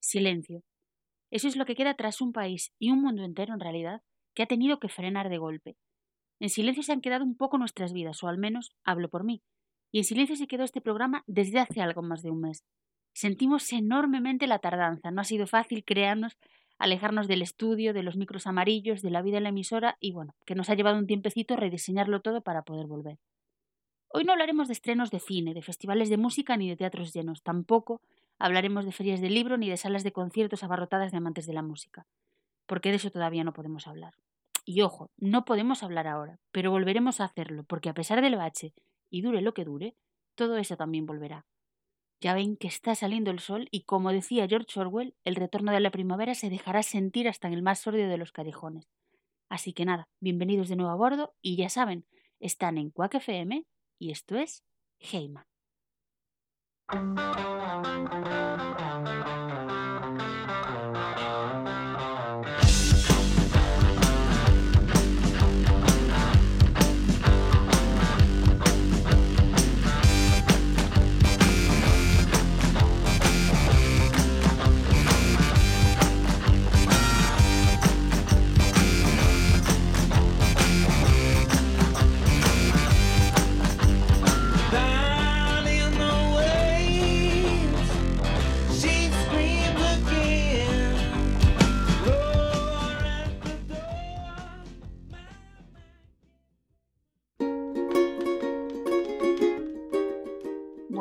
Silencio. Eso es lo que queda tras un país y un mundo entero, en realidad, que ha tenido que frenar de golpe. En silencio se han quedado un poco nuestras vidas, o al menos hablo por mí. Y en silencio se quedó este programa desde hace algo más de un mes. Sentimos enormemente la tardanza. No ha sido fácil crearnos, alejarnos del estudio, de los micros amarillos, de la vida en la emisora y bueno, que nos ha llevado un tiempecito rediseñarlo todo para poder volver. Hoy no hablaremos de estrenos de cine, de festivales de música ni de teatros llenos. Tampoco hablaremos de ferias de libro ni de salas de conciertos abarrotadas de amantes de la música, porque de eso todavía no podemos hablar. Y ojo, no podemos hablar ahora, pero volveremos a hacerlo, porque a pesar del bache, y dure lo que dure, todo eso también volverá. Ya ven que está saliendo el sol y como decía George Orwell, el retorno de la primavera se dejará sentir hasta en el más sordio de los callejones. Así que nada, bienvenidos de nuevo a bordo y ya saben, están en Quack FM y esto es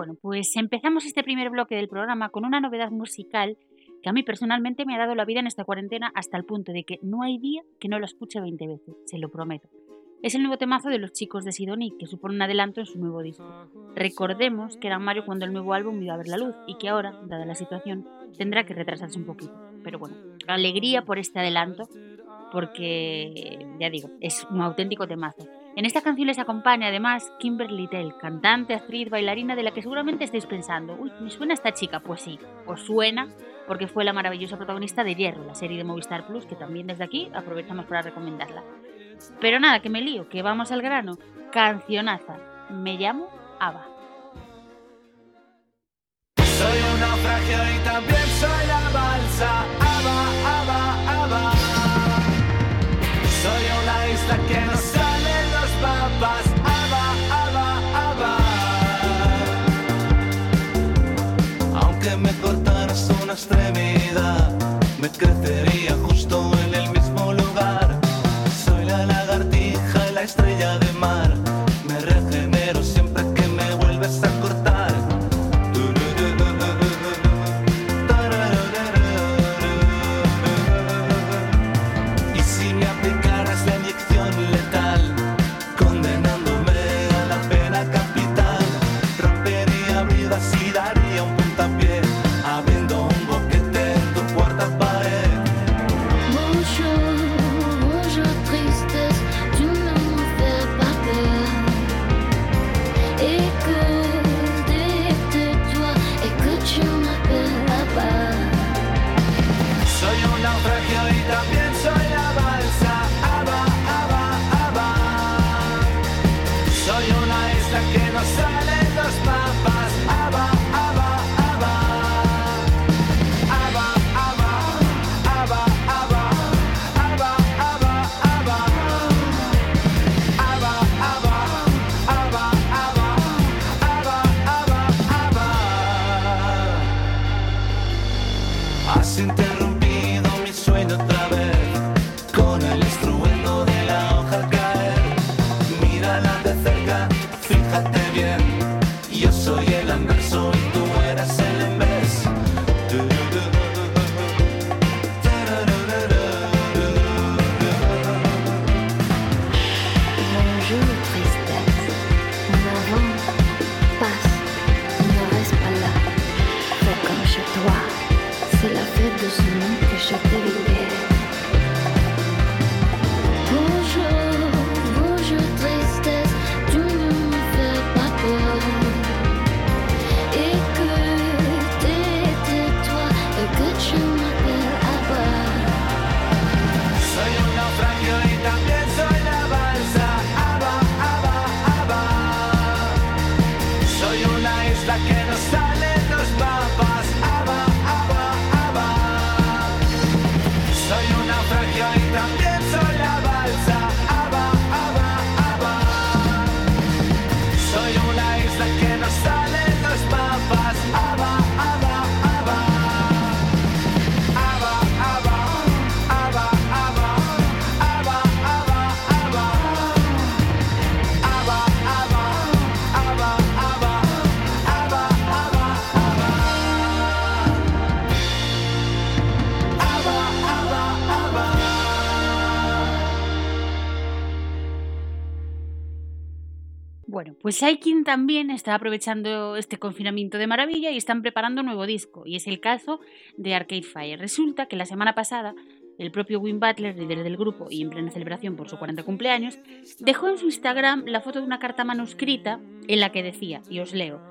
Heima. Pues empezamos este primer bloque del programa con una novedad musical que a mí personalmente me ha dado la vida en esta cuarentena hasta el punto de que no hay día que no lo escuche 20 veces, se lo prometo. Es el nuevo temazo de los chicos de Sidonie, que supone un adelanto en su nuevo disco. Recordemos que era Mario cuando el nuevo álbum iba a ver la luz y que ahora, dada la situación, tendrá que retrasarse un poquito. Pero bueno, alegría por este adelanto, porque, ya digo, es un auténtico temazo. En esta canción les acompaña además Kimberly Tell, cantante, actriz, bailarina de la que seguramente estáis pensando, uy, ¿me suena esta chica? Pues sí, os suena porque fue la maravillosa protagonista de Hierro, la serie de Movistar Plus, que también desde aquí aprovechamos para recomendarla. Pero nada, que me lío, que vamos al grano. Cancionaza. Me llamo Ava. Soy un naufragio y también soy la balsa. Extremidad, me crecería pues quien también está aprovechando este confinamiento de maravilla y están preparando un nuevo disco, y es el caso de Arcade Fire. Resulta que la semana pasada el propio Wim Butler, líder del grupo y en plena celebración por su 40 cumpleaños, dejó en su Instagram la foto de una carta manuscrita en la que decía, y os leo,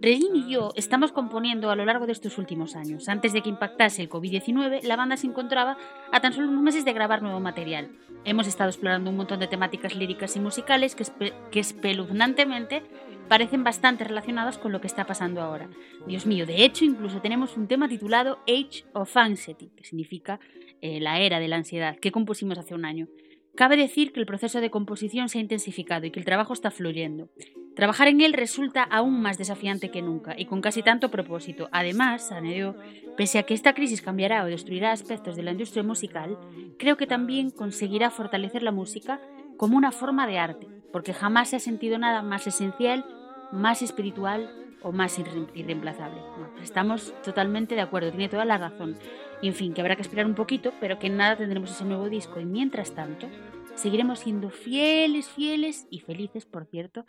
Regine y yo estamos componiendo a lo largo de estos últimos años. Antes de que impactase el COVID-19, la banda se encontraba a tan solo unos meses de grabar nuevo material. Hemos estado explorando un montón de temáticas líricas y musicales que, que espeluznantemente parecen bastante relacionadas con lo que está pasando ahora. Dios mío, de hecho, incluso tenemos un tema titulado Age of Anxiety, que significa eh, la era de la ansiedad, que compusimos hace un año. Cabe decir que el proceso de composición se ha intensificado y que el trabajo está fluyendo. Trabajar en él resulta aún más desafiante que nunca y con casi tanto propósito. Además, añadió, pese a que esta crisis cambiará o destruirá aspectos de la industria musical, creo que también conseguirá fortalecer la música como una forma de arte, porque jamás se ha sentido nada más esencial, más espiritual o más irreemplazable. estamos totalmente de acuerdo, tiene toda la razón. Y en fin, que habrá que esperar un poquito, pero que nada tendremos ese nuevo disco. Y mientras tanto, seguiremos siendo fieles, fieles y felices, por cierto,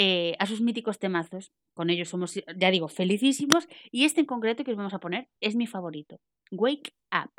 eh, a sus míticos temazos. Con ellos somos, ya digo, felicísimos. Y este en concreto que os vamos a poner es mi favorito. Wake Up.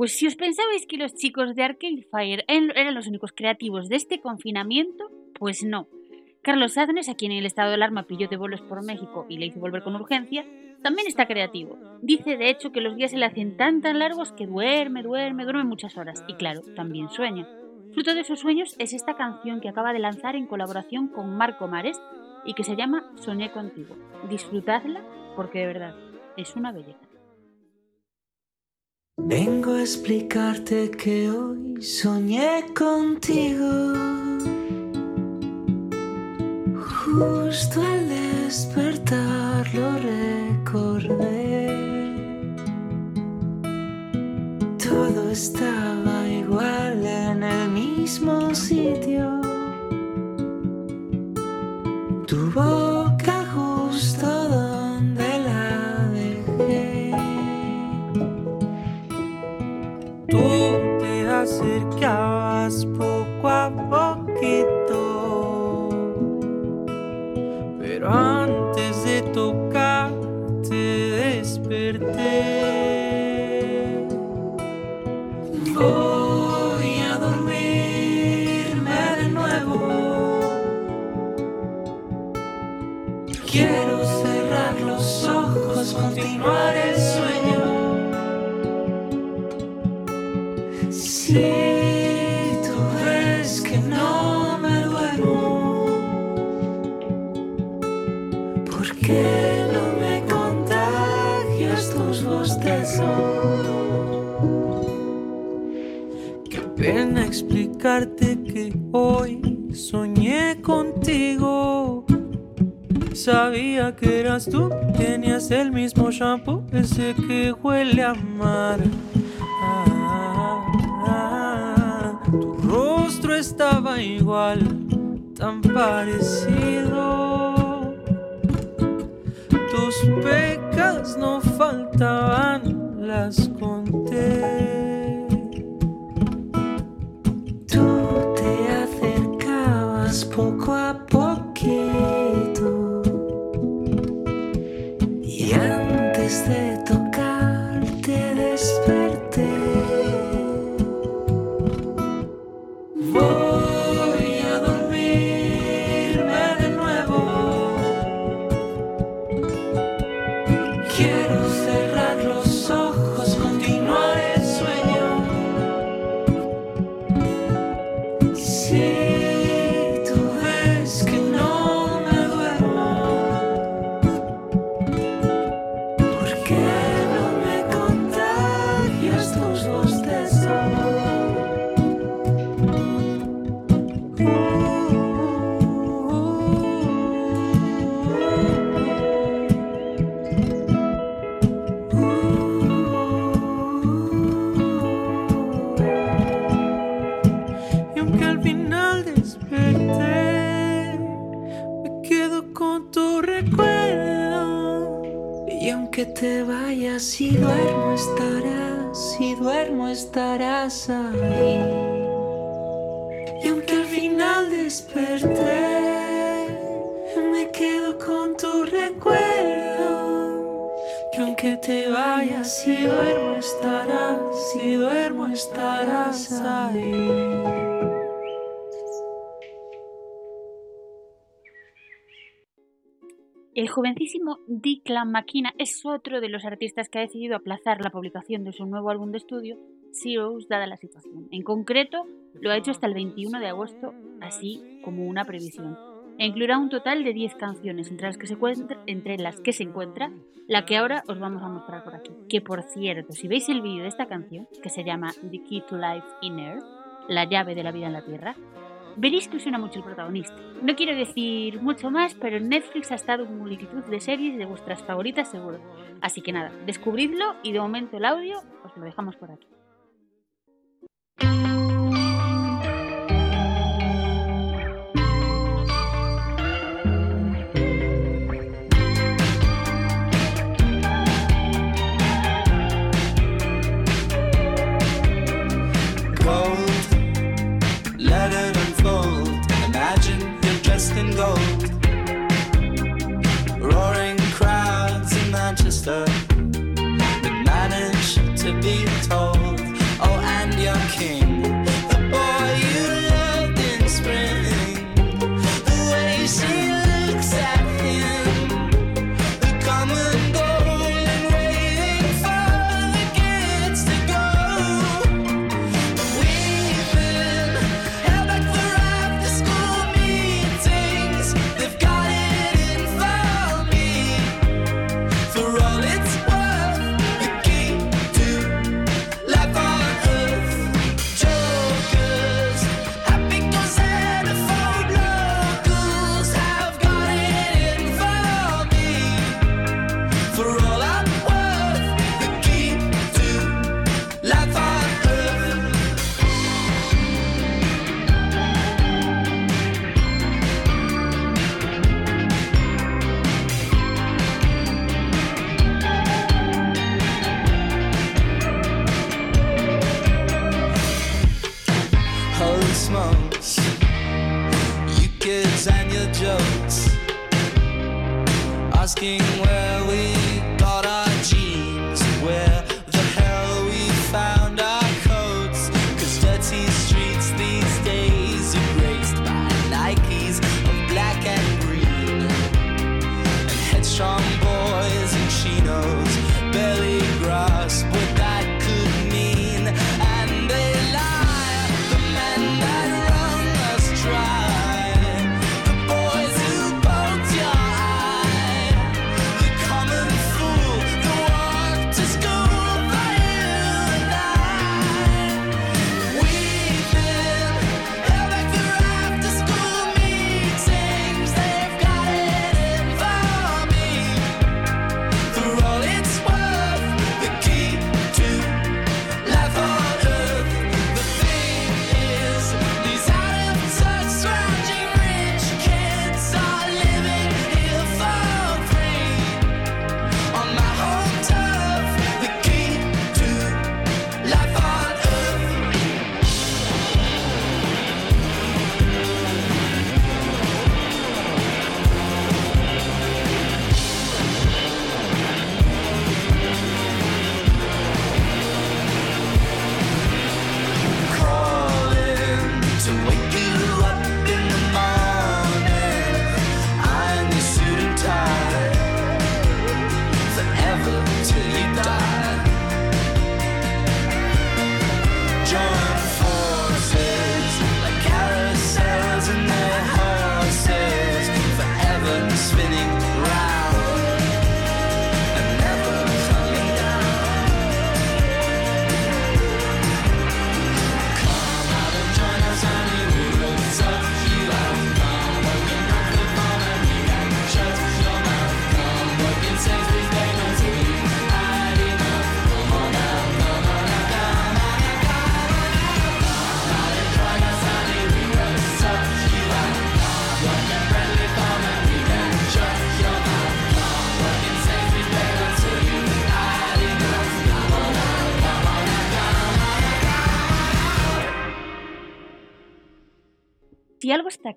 Pues si os pensabais que los chicos de Arcade Fire eran los únicos creativos de este confinamiento, pues no. Carlos Adnes, a quien el estado de alarma pilló de bolos por México y le hizo volver con urgencia, también está creativo. Dice de hecho que los días se le hacen tan tan largos que duerme, duerme, duerme muchas horas. Y claro, también sueña. Fruto de esos sueños es esta canción que acaba de lanzar en colaboración con Marco Mares y que se llama Soñé contigo. Disfrutadla porque de verdad es una belleza. Vengo a explicarte que hoy soñé contigo. Justo al despertar lo recordé. Todo estaba igual en el mismo sitio. Tu boca acercabas poco a poquito. Pero antes de tocarte desperté. Voy a dormirme de nuevo. Quiero cerrar los ojos, continuar que eras tú, tenías el mismo shampoo, ese que huele a mar. Estaba igual, tan parecido. Tus pecas no faltaban, las conté. Tú te acercabas poco a poquito si duermo estarás, si duermo estarás ahí. Y aunque al final desperté, me quedo con tu recuerdo. Que aunque te vayas, si duermo estarás, si duermo estarás ahí. El jovencísimo Declan McKenna es otro de los artistas que ha decidido aplazar la publicación de su nuevo álbum de estudio, Zeros, dada la situación. En concreto, lo ha hecho hasta el 21 de agosto, así como una previsión. E incluirá un total de 10 canciones, entre las, que se encuentra, la que ahora os vamos a mostrar por aquí. Que por cierto, si veis el vídeo de esta canción, que se llama The Key to Life in Earth, la llave de la vida en la Tierra, veréis que suena mucho el protagonista. No quiero decir mucho más, pero en Netflix ha estado multitud de series de vuestras favoritas seguro. Así que nada, descubridlo y de momento el audio os lo dejamos por aquí. sir.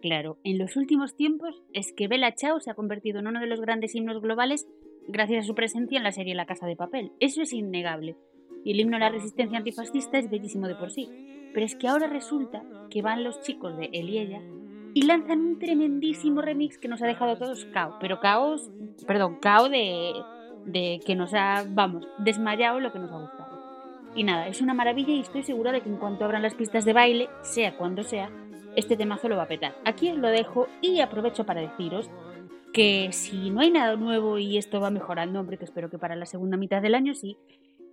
Claro en los últimos tiempos es que Bella Chao se ha convertido en uno de los grandes himnos globales gracias a su presencia en la serie La Casa de Papel. Eso es innegable. Y el himno a la resistencia antifascista es bellísimo de por sí. Pero es que ahora resulta que van los chicos de él y lanzan un tremendísimo remix que nos ha dejado a todos cao. Pero caos, perdón, cao de, de que nos ha, vamos, desmayado lo que nos ha gustado. Y nada, es una maravilla y estoy segura de que en cuanto abran las pistas de baile, sea cuando sea, este temazo lo va a petar. Aquí os lo dejo y aprovecho para deciros que si no hay nada nuevo y esto va mejorando, hombre, que espero que para la segunda mitad del año sí,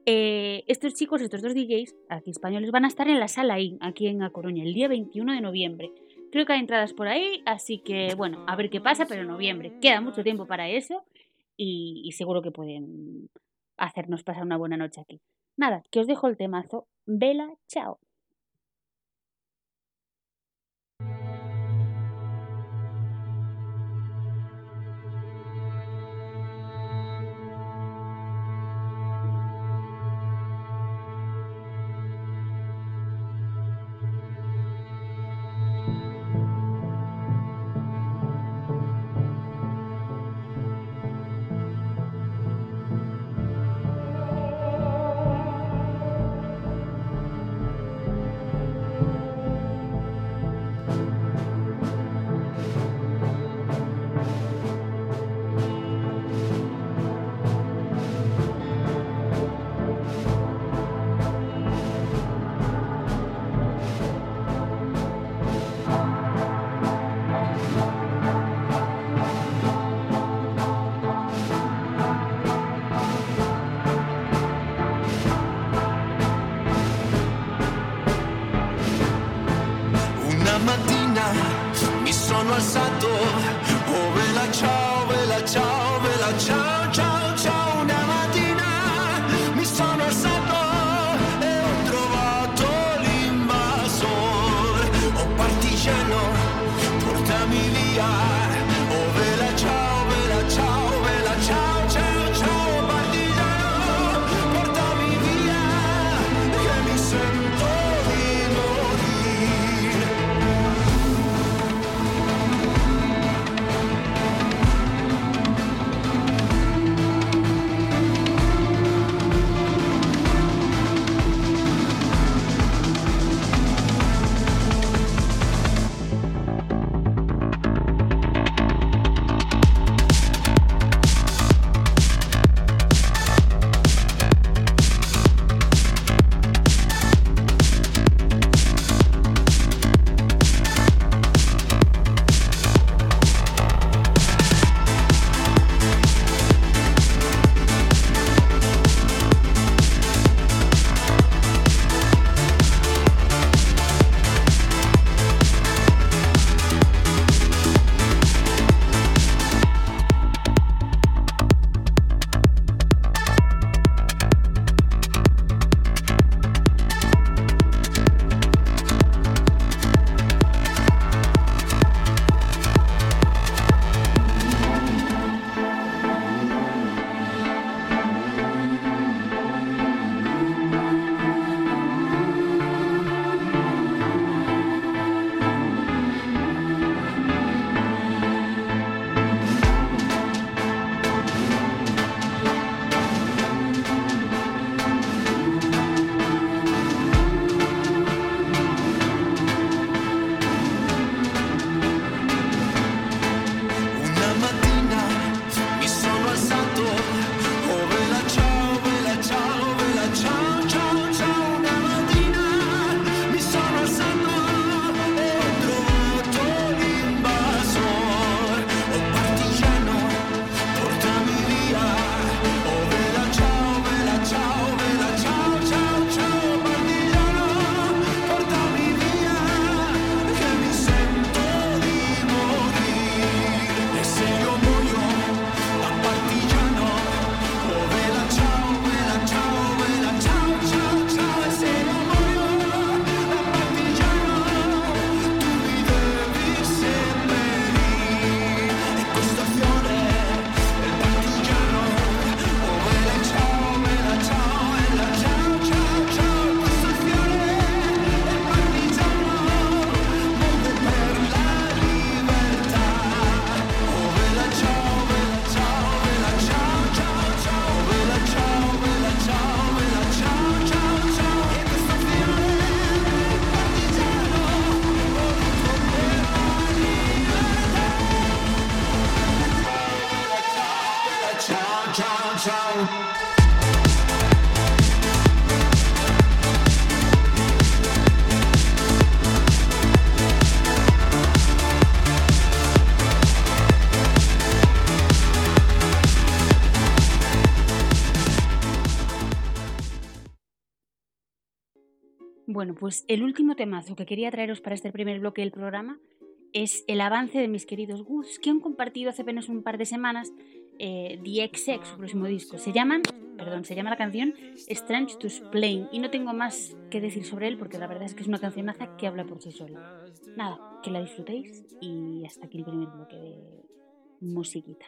eh, estos chicos, estos dos DJs, aquí españoles, van a estar en la sala IN, aquí en A Coruña, el día 21 de noviembre. Creo que hay entradas por ahí, así que bueno, a ver qué pasa, pero noviembre. Queda mucho tiempo para eso y, y seguro que pueden hacernos pasar una buena noche aquí. Nada, que os dejo el temazo. Vela, chao. Mi Bueno, pues el último temazo que quería traeros para este primer bloque del programa es el avance de mis queridos Goods, que han compartido hace apenas un par de semanas eh, The XX, su próximo disco. Se llaman, perdón, se llama la canción Strange to Explain y no tengo más que decir sobre él porque la verdad es que es una cancionaza que habla por sí sola. Nada, que la disfrutéis y hasta aquí el primer bloque de musiquita.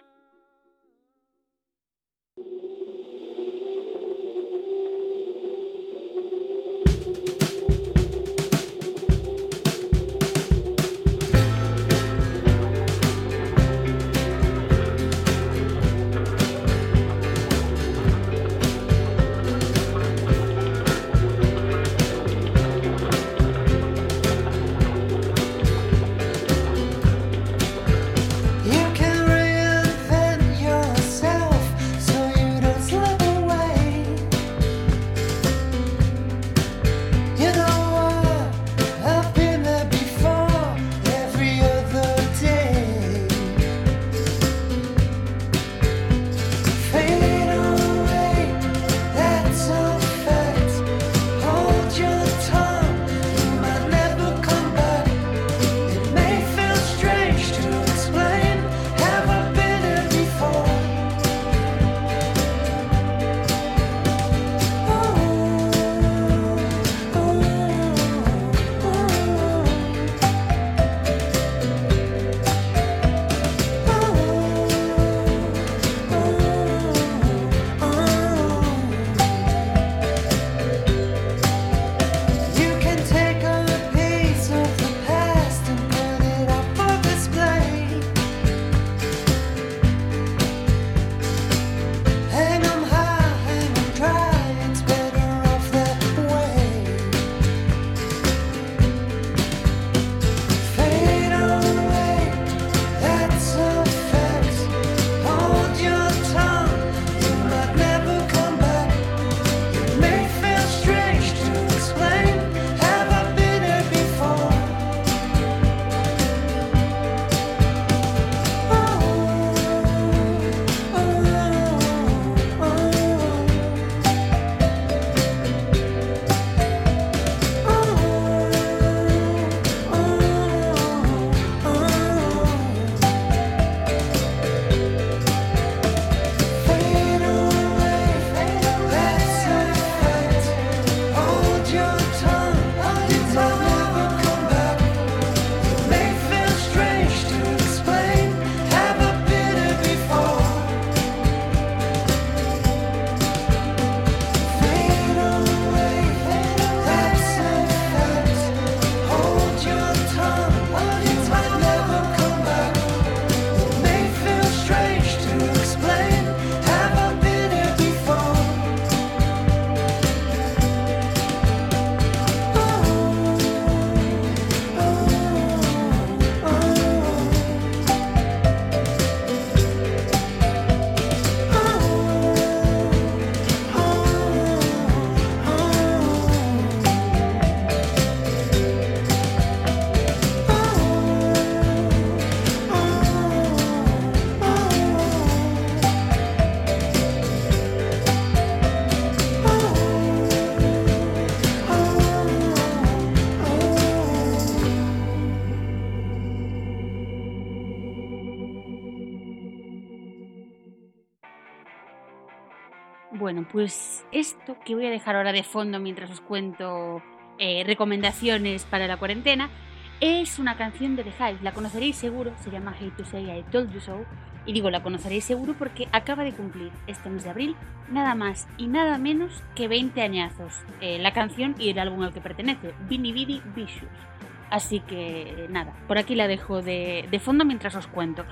Pues esto que voy a dejar ahora de fondo mientras os cuento eh, recomendaciones para la cuarentena es una canción de The Hive. La conoceréis seguro, se llama Hate to Say I Told You So. Y digo, la conoceréis seguro porque acaba de cumplir este mes de abril nada más y nada menos que 20 añazos. Eh, la canción y el álbum al que pertenece, Bini Bidi Vicious. Así que nada, por aquí la dejo de, fondo mientras os cuento.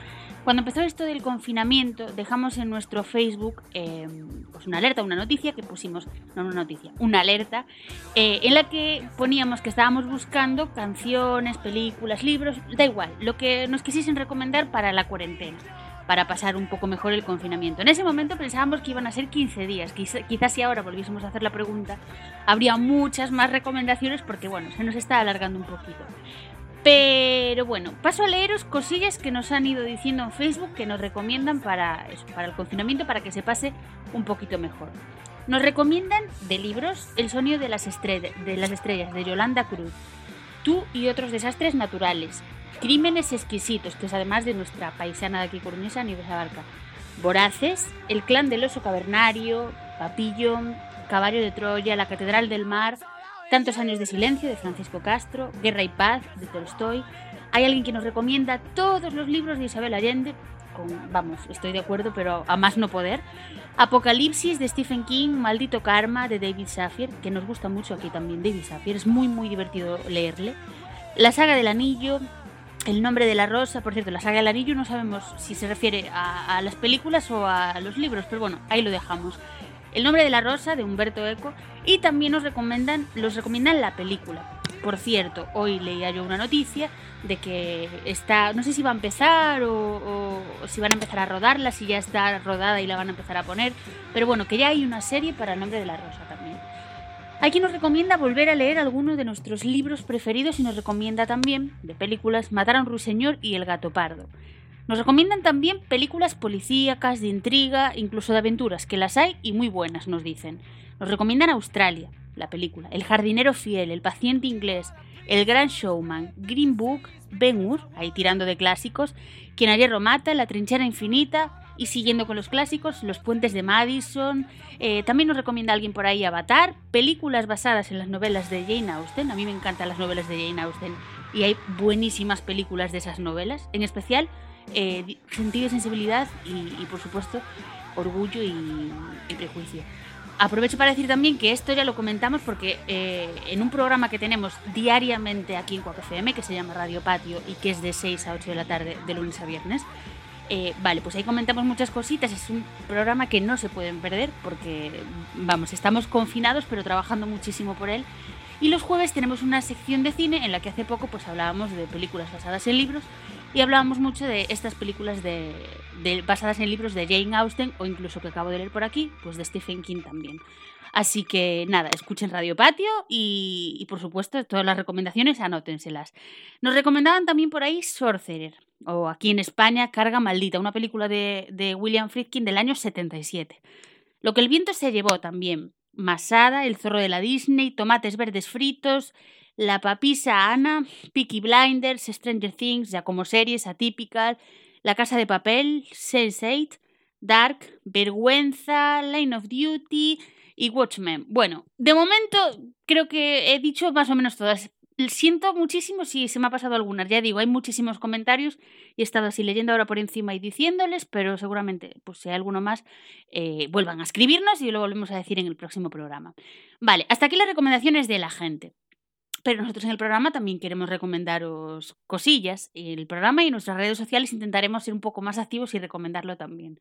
Cuando empezó esto del confinamiento, dejamos en nuestro Facebook em, pues una alerta, una noticia que pusimos, no una noticia, una alerta, eh, en la que poníamos que estábamos buscando canciones, películas, libros, da igual, lo que nos quisiesen recomendar para la cuarentena para pasar un poco mejor el confinamiento. En ese momento pensábamos que iban a ser 15 días. Quizás si ahora volviésemos a hacer la pregunta, habría muchas más recomendaciones porque, bueno, se nos está alargando un poquito. Pero bueno, paso a leeros cosillas que nos han ido diciendo en Facebook que nos recomiendan para, para el confinamiento, para que se pase un poquito mejor. Nos recomiendan de libros El sonido de las, de las estrellas de Yolanda Cruz, Tú y otros desastres naturales, Crímenes exquisitos, que es además de nuestra paisana de aquí coruñesa, Nieves Abarca. Voraces, El clan del oso cavernario, Papillo, Caballo de Troya, La catedral del mar, Tantos años de silencio de Francisco Castro, Guerra y paz de Tolstoy. Hay alguien que nos recomienda todos los libros de Isabel Allende, con, vamos, estoy de acuerdo, pero a más no poder. Apocalipsis de Stephen King, Maldito Karma de David Safir, que nos gusta mucho aquí también David Safir, es muy muy divertido leerle. La saga del anillo, el nombre de la rosa, por cierto, la saga del anillo no sabemos si se refiere a, las películas o a los libros, pero bueno, ahí lo dejamos. El nombre de la rosa de Humberto Eco y también nos recomiendan, los recomiendan la película. Por cierto, hoy leía yo una noticia de que está, no sé si va a empezar o, o, si van a empezar a rodarla, si ya está rodada y la van a empezar a poner, pero bueno, que ya hay una serie para el nombre de la rosa también. Quien nos recomienda volver a leer algunos de nuestros libros preferidos y nos recomienda también, de películas, Matar a un ruiseñor y El gato pardo. Nos recomiendan también películas policíacas, de intriga, incluso de aventuras, que las hay y muy buenas, nos dicen. Nos recomiendan Australia, la película, El jardinero fiel, El paciente inglés, El gran showman, Green Book, Ben Hur, ahí tirando de clásicos, Quien ayer mata, La trinchera infinita, y siguiendo con los clásicos, Los puentes de Madison. Eh, también nos recomienda alguien por ahí Avatar, películas basadas en las novelas de Jane Austen. A mí me encantan las novelas de Jane Austen y hay buenísimas películas de esas novelas. En especial, eh, Sentido y Sensibilidad y, por supuesto, Orgullo y, Prejuicio. Aprovecho para decir también que esto ya lo comentamos porque eh, en un programa que tenemos diariamente aquí en Cuac FM, que se llama Radio Patio y que es de 6 a 8 de la tarde, de lunes a viernes, eh, vale, pues ahí comentamos muchas cositas. Es un programa que no se pueden perder porque, vamos, estamos confinados pero trabajando muchísimo por él. Y los jueves tenemos una sección de cine en la que hace poco pues hablábamos de películas basadas en libros y hablábamos mucho de estas películas de, basadas en libros de Jane Austen o incluso que acabo de leer por aquí, pues de Stephen King también. Así que nada, escuchen Radio Patio y, y por supuesto todas las recomendaciones anótenselas. Nos recomendaban también por ahí Sorcerer o aquí en España, Carga Maldita, una película de, William Friedkin del año 77. Lo que el viento se llevó también. Masada, El zorro de la Disney, Tomates verdes fritos, La papisa Ana, Peaky Blinders, Stranger Things, ya como series, Atypical, La casa de papel, Sense8, Dark, Vergüenza, Line of Duty y Watchmen. Bueno, de momento creo que he dicho más o menos todas siento muchísimo si se me ha pasado algunas. Ya digo, hay muchísimos comentarios y he estado así leyendo ahora por encima y diciéndoles, pero seguramente, pues si hay alguno más, eh, vuelvan a escribirnos y lo volvemos a decir en el próximo programa. Vale, hasta aquí las recomendaciones de la gente. Pero nosotros en el programa también queremos recomendaros cosillas. El programa y nuestras redes sociales intentaremos ser un poco más activos y recomendarlo también.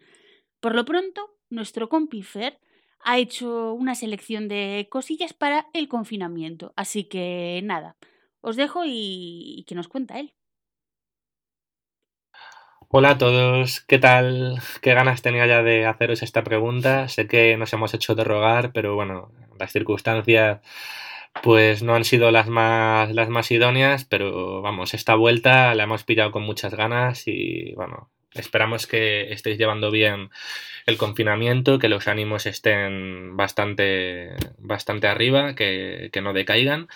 Por lo pronto, nuestro compi Fer ha hecho una selección de cosillas para el confinamiento. Así que nada, os dejo y, que nos cuenta él. Hola a todos, ¿qué tal? ¿Qué ganas tenía ya de haceros esta pregunta? Sé que nos hemos hecho de rogar, pero bueno, las circunstancias pues no han sido las más, las más idóneas, pero vamos, esta vuelta la hemos pillado con muchas ganas y bueno, Esperamos que estéis llevando bien el confinamiento, que los ánimos estén bastante, bastante arriba, que, no decaigan.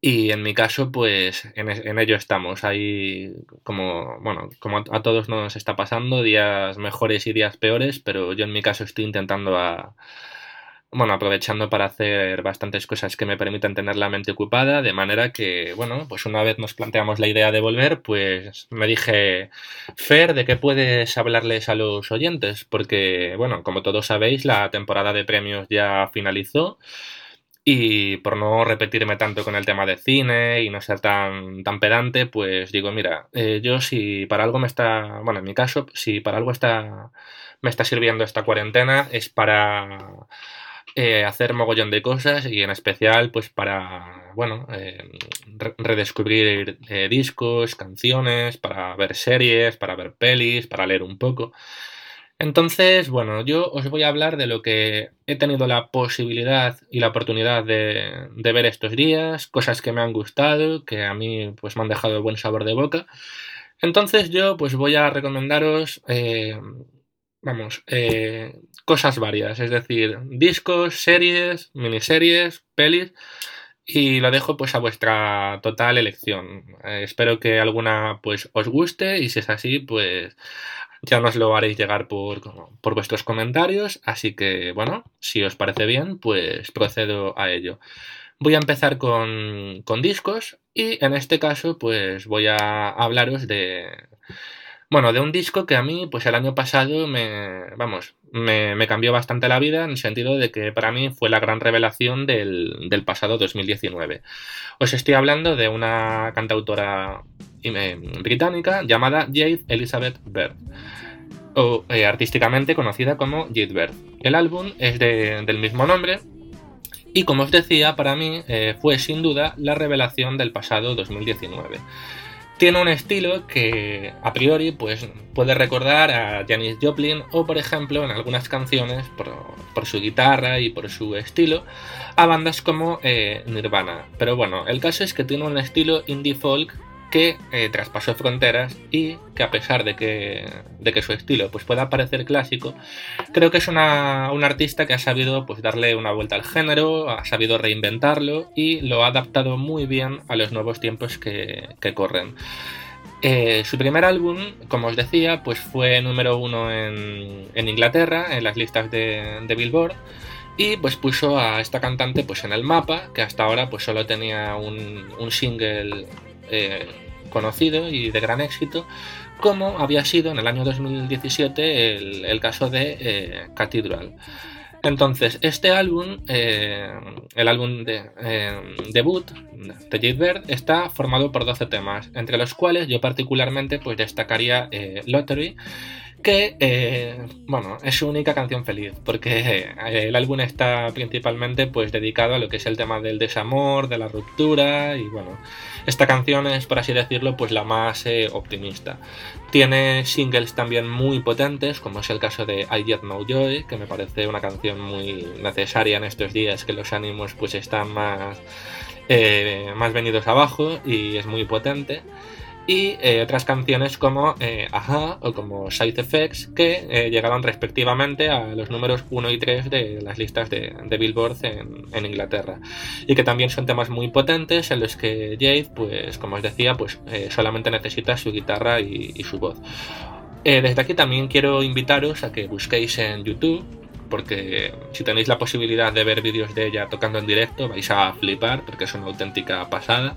Y en mi caso, pues en, en, ello estamos. Hay como, bueno, como a, todos nos está pasando, días mejores y días peores, pero yo en mi caso estoy intentando a, bueno, aprovechando para hacer bastantes cosas que me permitan tener la mente ocupada, de manera que, bueno, pues una vez nos planteamos la idea de volver, pues me dije, Fer, ¿de qué puedes hablarles a los oyentes? Porque, bueno, como todos sabéis, la temporada de premios ya finalizó. Y por no repetirme tanto con el tema de cine y no ser tan, tan pedante, pues digo, mira, eh, yo si para algo me está, bueno, en mi caso, si para algo está, me está sirviendo esta cuarentena, es para eh, hacer mogollón de cosas y en especial pues para, bueno, eh, re- redescubrir eh, discos, canciones, para ver series, para ver pelis, para leer un poco. Entonces, bueno, yo os voy a hablar de lo que he tenido la posibilidad y la oportunidad de, de ver estos días, cosas que me han gustado, que a mí pues me han dejado buen sabor de boca. Entonces yo pues voy a recomendaros, vamos, eh, cosas varias, es decir, discos, series, miniseries, pelis, y lo dejo pues a vuestra total elección. Eh, espero que alguna pues os guste y si es así pues ya nos lo haréis llegar por, por vuestros comentarios, así que bueno, si os parece bien pues procedo a ello. Voy a empezar con, con discos y en este caso pues voy a hablaros de, bueno, de un disco que a mí, pues el año pasado me, vamos, me, cambió bastante la vida en el sentido de que para mí fue la gran revelación del, del pasado 2019. Os estoy hablando de una cantautora eh, británica llamada Jade Elizabeth Bird, o eh, artísticamente conocida como Jade Bird. El álbum es de- del mismo nombre y como os decía, para mí eh, fue sin duda la revelación del pasado 2019 tiene un estilo que a priori pues puede recordar a Janis Joplin o por ejemplo en algunas canciones por, su guitarra y por su estilo a bandas como eh, Nirvana. Pero bueno, el caso es que tiene un estilo indie folk que eh, traspasó fronteras y que a pesar de que, de que su estilo pues pueda parecer clásico, creo que es una, un artista que ha sabido pues darle una vuelta al género, ha sabido reinventarlo y lo ha adaptado muy bien a los nuevos tiempos que, corren. Eh, su primer álbum, como os decía, pues fue número uno en, en Inglaterra, en las listas de, de Billboard, y pues puso a esta cantante pues en el mapa, que hasta ahora pues solo tenía un, un single eh, conocido y de gran éxito, como había sido en el año 2017 el, caso de eh, Cathedral. Entonces, este álbum, eh, el álbum de, eh, debut de Jade Bird, está formado por 12 temas, entre los cuales yo particularmente pues, destacaría eh, Lottery, que eh, bueno, es su única canción feliz, porque eh, el álbum está principalmente pues, dedicado a lo que es el tema del desamor, de la ruptura, y bueno, esta canción es, por así decirlo, pues la más eh, optimista. Tiene singles también muy potentes, como es el caso de I Get No Joy, que me parece una canción muy necesaria en estos días que los ánimos pues están más, eh, más venidos abajo y es muy potente. Y eh, otras canciones como eh, Aja o como Side Effects que eh, llegaron respectivamente a los números 1 y 3 de las listas de, Billboard en, en Inglaterra. Y que también son temas muy potentes en los que Jade, pues como os decía, pues eh, solamente necesita su guitarra y, y su voz. Eh, desde aquí también quiero invitaros a que busquéis en YouTube, porque si tenéis la posibilidad de ver vídeos de ella tocando en directo, vais a flipar, porque es una auténtica pasada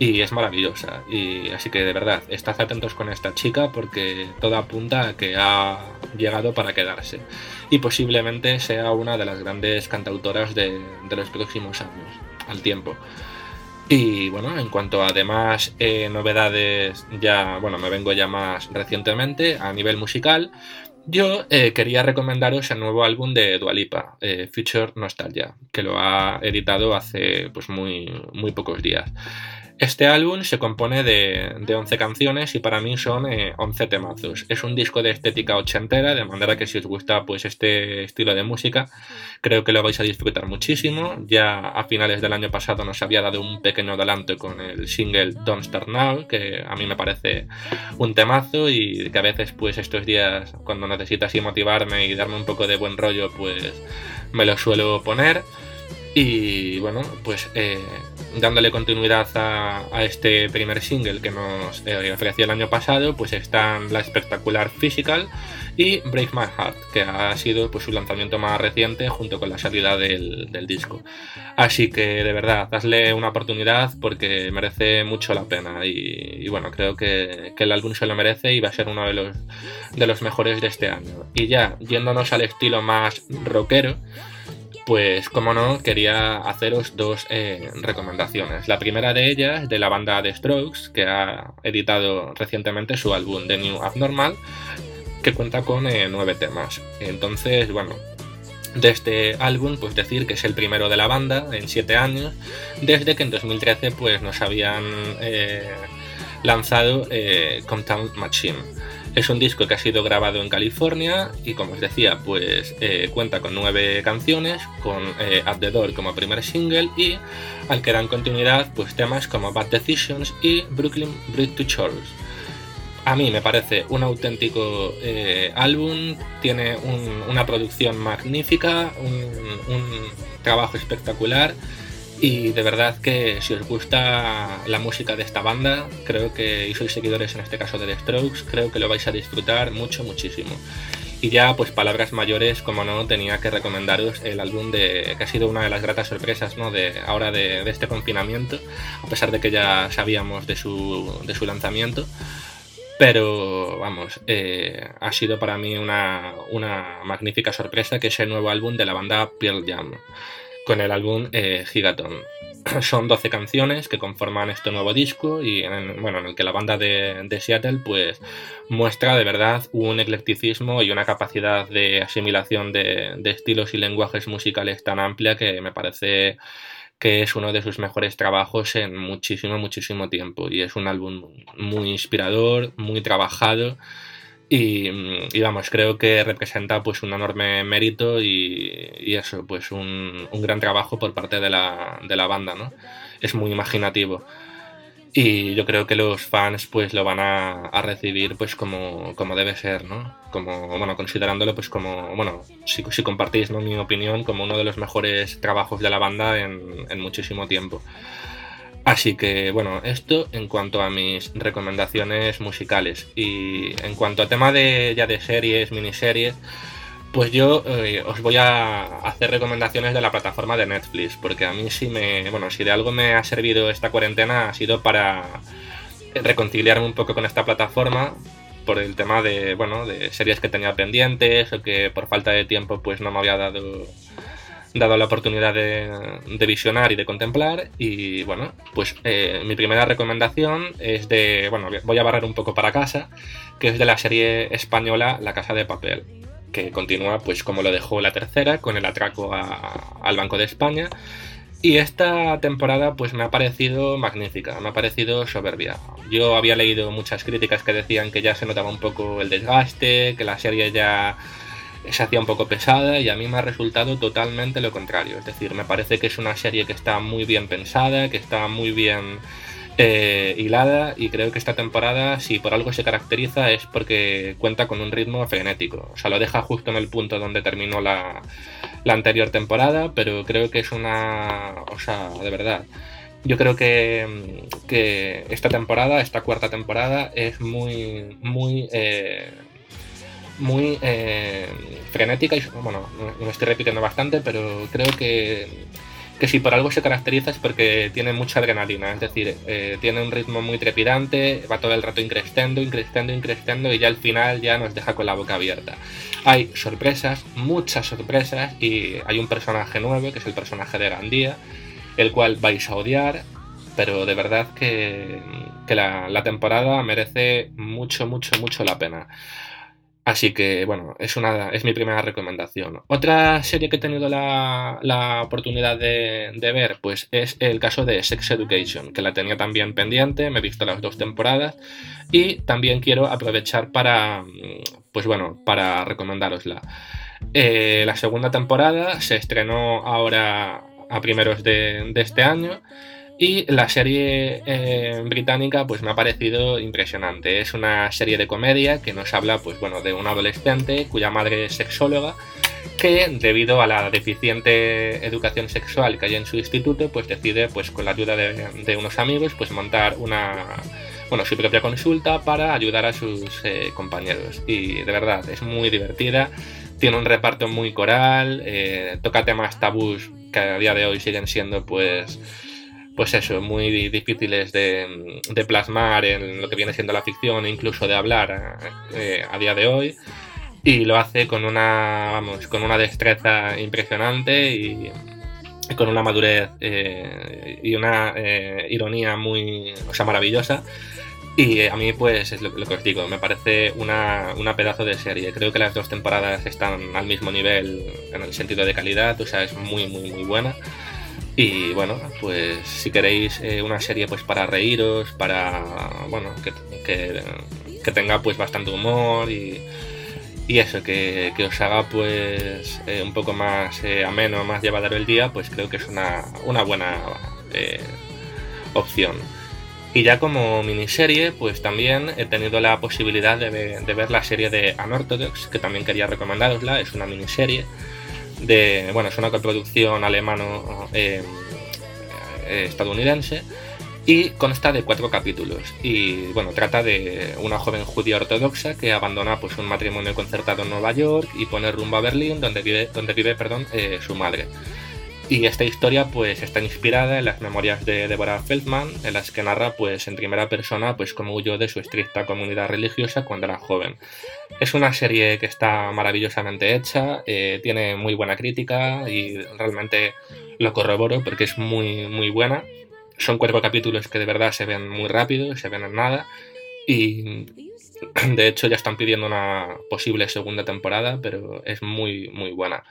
y es maravillosa. Y así que de verdad, estad atentos con esta chica porque todo apunta a que ha llegado para quedarse. Y posiblemente sea una de las grandes cantautoras de, los próximos años, al tiempo. Y bueno, en cuanto a además eh, novedades, ya, bueno, me vengo ya más recientemente a nivel musical. Yo eh, quería recomendaros el nuevo álbum de Dualipa, eh, Future Nostalgia, que lo ha editado hace pues muy, muy pocos días. Este álbum se compone de, de 11 canciones y para mí son eh, 11 temazos. Es un disco de estética ochentera, de manera que si os gusta pues este estilo de música, creo que lo vais a disfrutar muchísimo. Ya a finales del año pasado nos había dado un pequeño adelanto con el single Don't Start Now, que a mí me parece un temazo y que a veces pues estos días cuando necesito así motivarme y darme un poco de buen rollo pues me lo suelo poner. Y bueno, pues eh, dándole continuidad a, a, este primer single que nos eh, ofreció el año pasado, pues están la espectacular Physical y Break My Heart, que ha sido pues, su lanzamiento más reciente junto con la salida del, del disco. Así que de verdad, hazle una oportunidad porque merece mucho la pena y, y bueno, creo que, que, el álbum se lo merece y va a ser uno de los, de los mejores de este año. Y ya, yéndonos al estilo más rockero, pues como no, quería haceros dos eh, recomendaciones. La primera de ellas de la banda The Strokes, que ha editado recientemente su álbum The New Abnormal, que cuenta con eh, nueve temas. Entonces, bueno, de este álbum, pues decir que es el primero de la banda en siete años, desde que en 2013 pues nos habían eh, lanzado Compound Machine. Es un disco que ha sido grabado en California y como os decía, pues eh, cuenta con nueve canciones, con eh, At the Door como primer single y al que dan continuidad pues temas como Bad Decisions y Brooklyn Bridge to Shores. A mí me parece un auténtico eh, álbum, tiene un- una producción magnífica, un trabajo espectacular y de verdad que si os gusta la música de esta banda, creo que, y sois seguidores en este caso de The Strokes, creo que lo vais a disfrutar mucho, muchísimo. Y ya, pues palabras mayores, como no, tenía que recomendaros el álbum de que ha sido una de las gratas sorpresas, ¿no? De ahora de, de este confinamiento, a pesar de que ya sabíamos de su, de su lanzamiento. Pero vamos, eh, ha sido para mí una, una magnífica sorpresa que es el nuevo álbum de la banda Pearl Jam, con el álbum eh, Gigaton. Son 12 canciones que conforman este nuevo disco y en, bueno, en el que la banda de, Seattle pues muestra de verdad un eclecticismo y una capacidad de asimilación de, de estilos y lenguajes musicales tan amplia que me parece que es uno de sus mejores trabajos en muchísimo, muchísimo tiempo. Y es un álbum muy inspirador, muy trabajado. Y, y vamos, creo que representa pues un enorme mérito y, eso, pues un, un, gran trabajo por parte de la, de la banda, ¿no? Es muy imaginativo y yo creo que los fans pues lo van a, a, recibir pues como, como debe ser, ¿no? Como, bueno, considerándolo pues como, bueno, si, si compartís ¿no? mi opinión, como uno de los mejores trabajos de la banda en, en, muchísimo tiempo. Así que, bueno, esto en cuanto a mis recomendaciones musicales. Y en cuanto a tema de ya de series, miniseries, pues yo eh, os voy a hacer recomendaciones de la plataforma de Netflix, porque a mí sí me, bueno, si de algo me ha servido esta cuarentena ha sido para reconciliarme un poco con esta plataforma por el tema de, bueno, de series que tenía pendientes o que por falta de tiempo pues no me había dado dado la oportunidad de, de visionar y de contemplar y bueno, pues eh, mi primera recomendación es de, bueno, voy a barrer un poco para casa, que es de la serie española La Casa de Papel que continúa pues como lo dejó la tercera con el atraco a, al Banco de España y esta temporada pues me ha parecido magnífica, me ha parecido soberbia. Yo había leído muchas críticas que decían que ya se notaba un poco el desgaste, que la serie ya se hacía un poco pesada y a mí me ha resultado totalmente lo contrario. Es decir, me parece que es una serie que está muy bien pensada, que está muy bien eh, hilada y creo que esta temporada, si por algo se caracteriza, es porque cuenta con un ritmo frenético. O sea, lo deja justo en el punto donde terminó la, la anterior temporada, pero creo que es una... O sea, de verdad. Yo creo que, que esta temporada, esta cuarta temporada, es muy, muy... Eh, muy eh, frenética y bueno, me estoy repitiendo bastante, pero creo que, que si por algo se caracteriza es porque tiene mucha adrenalina, es decir, eh, tiene un ritmo muy trepidante, va todo el rato increciendo, increciendo, increciendo y ya al final ya nos deja con la boca abierta. Hay sorpresas, muchas sorpresas y hay un personaje nuevo que es el personaje de Gandía, el cual vais a odiar, pero de verdad que, que la, la temporada merece mucho, mucho, mucho la pena. Así que, bueno, es, una, es mi primera recomendación. Otra serie que he tenido la, la oportunidad de, ver, pues es el caso de Sex Education, que la tenía también pendiente, me he visto las dos temporadas y también quiero aprovechar para, pues bueno, para recomendárosla. Eh, la segunda temporada se estrenó ahora a primeros de este año y la serie eh, británica pues me ha parecido impresionante. Es una serie de comedia que nos habla pues bueno de un adolescente cuya madre es sexóloga que debido a la deficiente educación sexual que hay en su instituto pues decide pues con la ayuda de, unos amigos pues montar una bueno su propia consulta para ayudar a sus eh, compañeros y de verdad es muy divertida tiene un reparto muy coral eh, toca temas tabús que a día de hoy siguen siendo pues pues eso, muy difíciles de, de, plasmar en lo que viene siendo la ficción e incluso de hablar eh, a día de hoy. Y lo hace con una, vamos, con una destreza impresionante y, con una madurez eh, y una eh, ironía muy, o sea, maravillosa Y a mí, pues, es lo, que os digo, me parece una, una, pedazo de serie. Creo que las dos temporadas están al mismo nivel en el sentido de calidad, o sea, es muy, muy, muy buena. Y bueno, pues si queréis eh, una serie pues para reíros, para, bueno, que, que, tenga pues bastante humor y, y eso, que, que, os haga pues eh, un poco más eh, ameno, más llevadero el día, pues creo que es una, una buena eh, opción. Y ya como miniserie, pues también he tenido la posibilidad de, de ver la serie de Unorthodox, que también quería recomendarosla, es una miniserie de, bueno, es una coproducción alemano-estadounidense y consta de cuatro capítulos. Y bueno trata de una joven judía ortodoxa que abandona pues un matrimonio concertado en Nueva York y pone rumbo a Berlín donde vive donde vive perdón eh, su madre y esta historia pues está inspirada en las memorias de Deborah Feldman en las que narra pues en primera persona pues cómo huyó de su estricta comunidad religiosa cuando era joven es una serie que está maravillosamente hecha eh, tiene muy buena crítica y realmente lo corroboro porque es muy muy buena son cuatro capítulos que de verdad se ven muy rápido, se ven en nada. Y de hecho ya están pidiendo una posible segunda temporada, pero es muy, muy buena.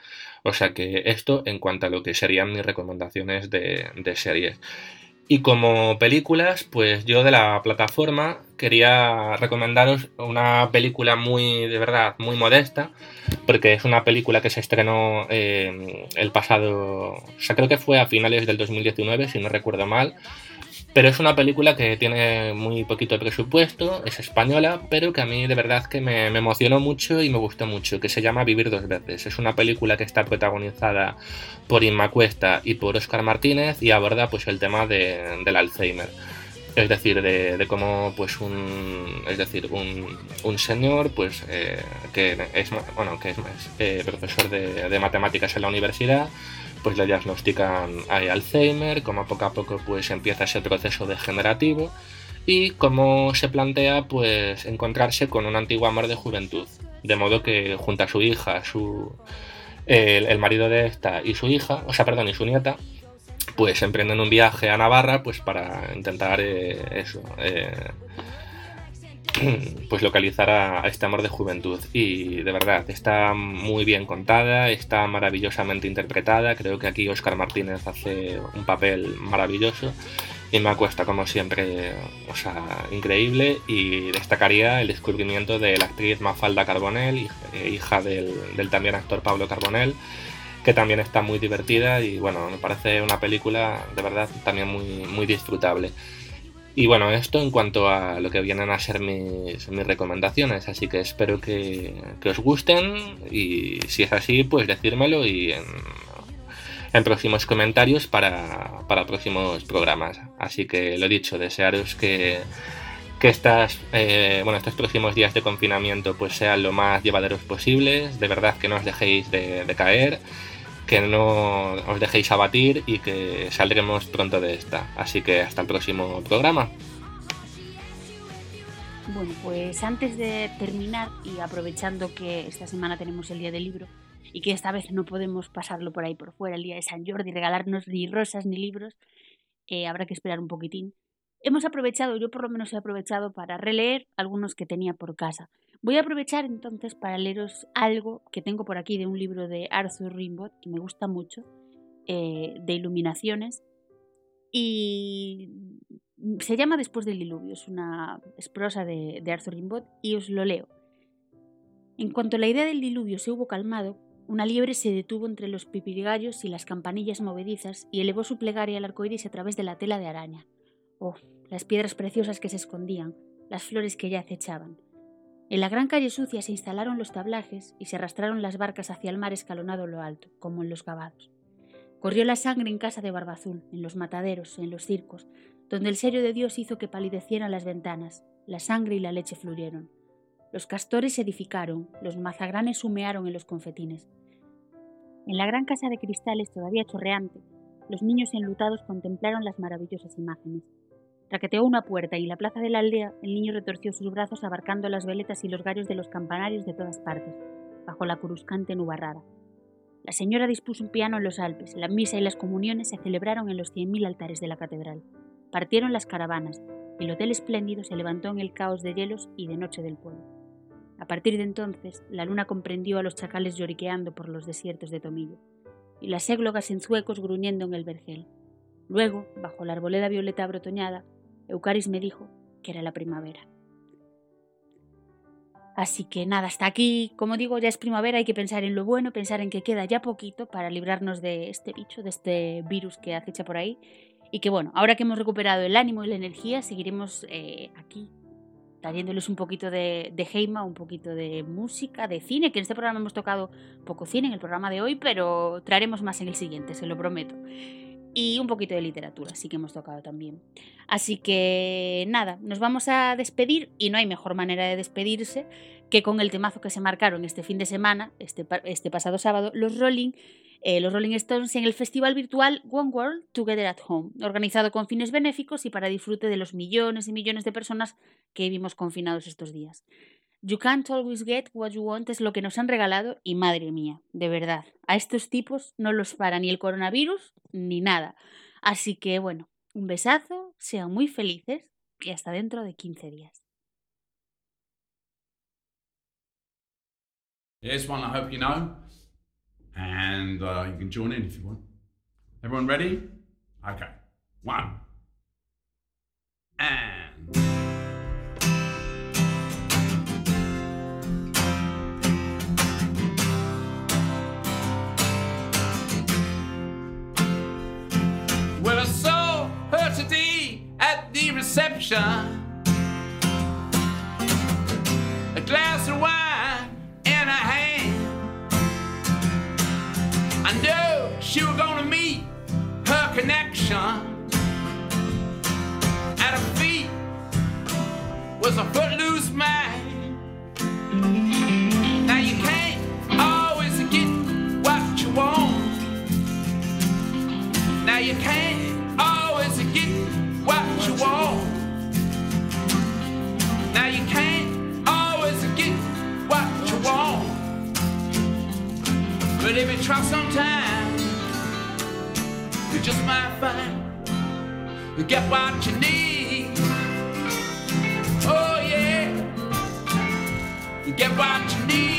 O sea que esto en cuanto a lo que serían mis recomendaciones de, series. Y como películas, pues yo de la plataforma quería recomendaros una película muy, de verdad, muy modesta, porque es una película que se estrenó eh, el pasado, o sea, creo que fue a finales del 2019, si no recuerdo mal, pero es una película que tiene muy poquito presupuesto, es española, pero que a mí de verdad que me, emocionó mucho y me gustó mucho, que se llama Vivir dos veces. Es una película que está protagonizada por Inma Cuesta y por Oscar Martínez y aborda pues el tema de, del Alzheimer. Es decir, de, cómo pues un, es decir, un, señor pues eh, que es, bueno, que es eh, profesor de, de matemáticas en la universidad, pues le diagnostican Alzheimer, como poco a poco pues empieza ese proceso degenerativo y cómo se plantea pues encontrarse con un antiguo amor de juventud, de modo que junto a su hija, su el, marido de esta y su hija, o sea, perdón, y su nieta, pues emprenden un viaje a Navarra pues para intentar eh, eso, eh, pues localizar a, este amor de juventud. Y de verdad está muy bien contada, está maravillosamente interpretada, creo que aquí Oscar Martínez hace un papel maravilloso y me acuesta como siempre, o sea, increíble. Y destacaría el descubrimiento de la actriz Mafalda Carbonell, hija del, del también actor Pablo Carbonell, que también está muy divertida y bueno, me parece una película de verdad también muy, muy disfrutable. Y bueno, esto en cuanto a lo que vienen a ser mis, mis recomendaciones, así que espero que, que, os gusten y si es así, pues decírmelo y en, próximos comentarios para, para, próximos programas. Así que lo dicho, desearos que, que estas, eh, bueno, estos próximos días de confinamiento pues sean lo más llevaderos posibles, de verdad que no os dejéis de, de caer que no os dejéis abatir y que saldremos pronto de esta. Así que hasta el próximo programa. Bueno, pues antes de terminar y aprovechando que esta semana tenemos el día del libro y que esta vez no podemos pasarlo por ahí por fuera, el día de San Jordi, regalarnos ni rosas ni libros, eh, habrá que esperar un poquitín. Hemos aprovechado, yo por lo menos he aprovechado para releer algunos que tenía por casa. Voy a aprovechar entonces para leeros algo que tengo por aquí de un libro de Arthur Rimbaud, que me gusta mucho, eh, de iluminaciones, y se llama Después del diluvio, es una prosa de, de Arthur Rimbaud, y os lo leo. En cuanto la idea del diluvio se hubo calmado, una liebre se detuvo entre los pipirigallos y las campanillas movedizas y elevó su plegaria al arco iris a través de la tela de araña. Oh, las piedras preciosas que se escondían, las flores que ya acechaban. En la gran calle sucia se instalaron los tablajes y se arrastraron las barcas hacia el mar escalonado lo alto, como en los gabados. Corrió la sangre en casa de Barbazul, en los mataderos, en los circos, donde el serio de Dios hizo que palidecieran las ventanas, la sangre y la leche fluyeron. Los castores se edificaron, los mazagranes humearon en los confetines. En la gran casa de cristales todavía chorreante, los niños enlutados contemplaron las maravillosas imágenes. Traqueteó una puerta y en la plaza de la aldea el niño retorció sus brazos abarcando las veletas y los gallos de los campanarios de todas partes, bajo la cruzcante nubarrada. La señora dispuso un piano en los Alpes, la misa y las comuniones se celebraron en los cien mil altares de la catedral. Partieron las caravanas, el hotel espléndido se levantó en el caos de hielos y de noche del pueblo. A partir de entonces, la luna comprendió a los chacales lloriqueando por los desiertos de Tomillo, y las églogas en zuecos gruñendo en el vergel. Luego, bajo la arboleda violeta brotoñada, Eucaris me dijo que era la primavera. Así que nada, hasta aquí, como digo, ya es primavera, hay que pensar en lo bueno, pensar en que queda ya poquito para librarnos de este bicho, de este virus que acecha por ahí. Y que bueno, ahora que hemos recuperado el ánimo y la energía, seguiremos eh, aquí trayéndoles un poquito de, de Heima, un poquito de música, de cine, que en este programa hemos tocado poco cine en el programa de hoy, pero traeremos más en el siguiente, se lo prometo y un poquito de literatura, sí que hemos tocado también. Así que nada, nos vamos a despedir y no hay mejor manera de despedirse que con el temazo que se marcaron este fin de semana, este, este pasado sábado, los Rolling, eh, los Rolling Stones en el festival virtual One World Together at Home, organizado con fines benéficos y para disfrute de los millones y millones de personas que vivimos confinados estos días. You can't always get what you want es lo que nos han regalado y madre mía, de verdad, a estos tipos no los para ni el coronavirus ni nada. Así que bueno, un besazo, sean muy felices y hasta dentro de 15 días. Everyone ready? Okay. One. And. Reception. A glass of wine in her hand. I knew she was gonna meet her connection. At her feet was a footloose man. Now you can't always get what you want. Now you can't But if you try sometime, you just might find you get what you need. Oh yeah, you get what you need.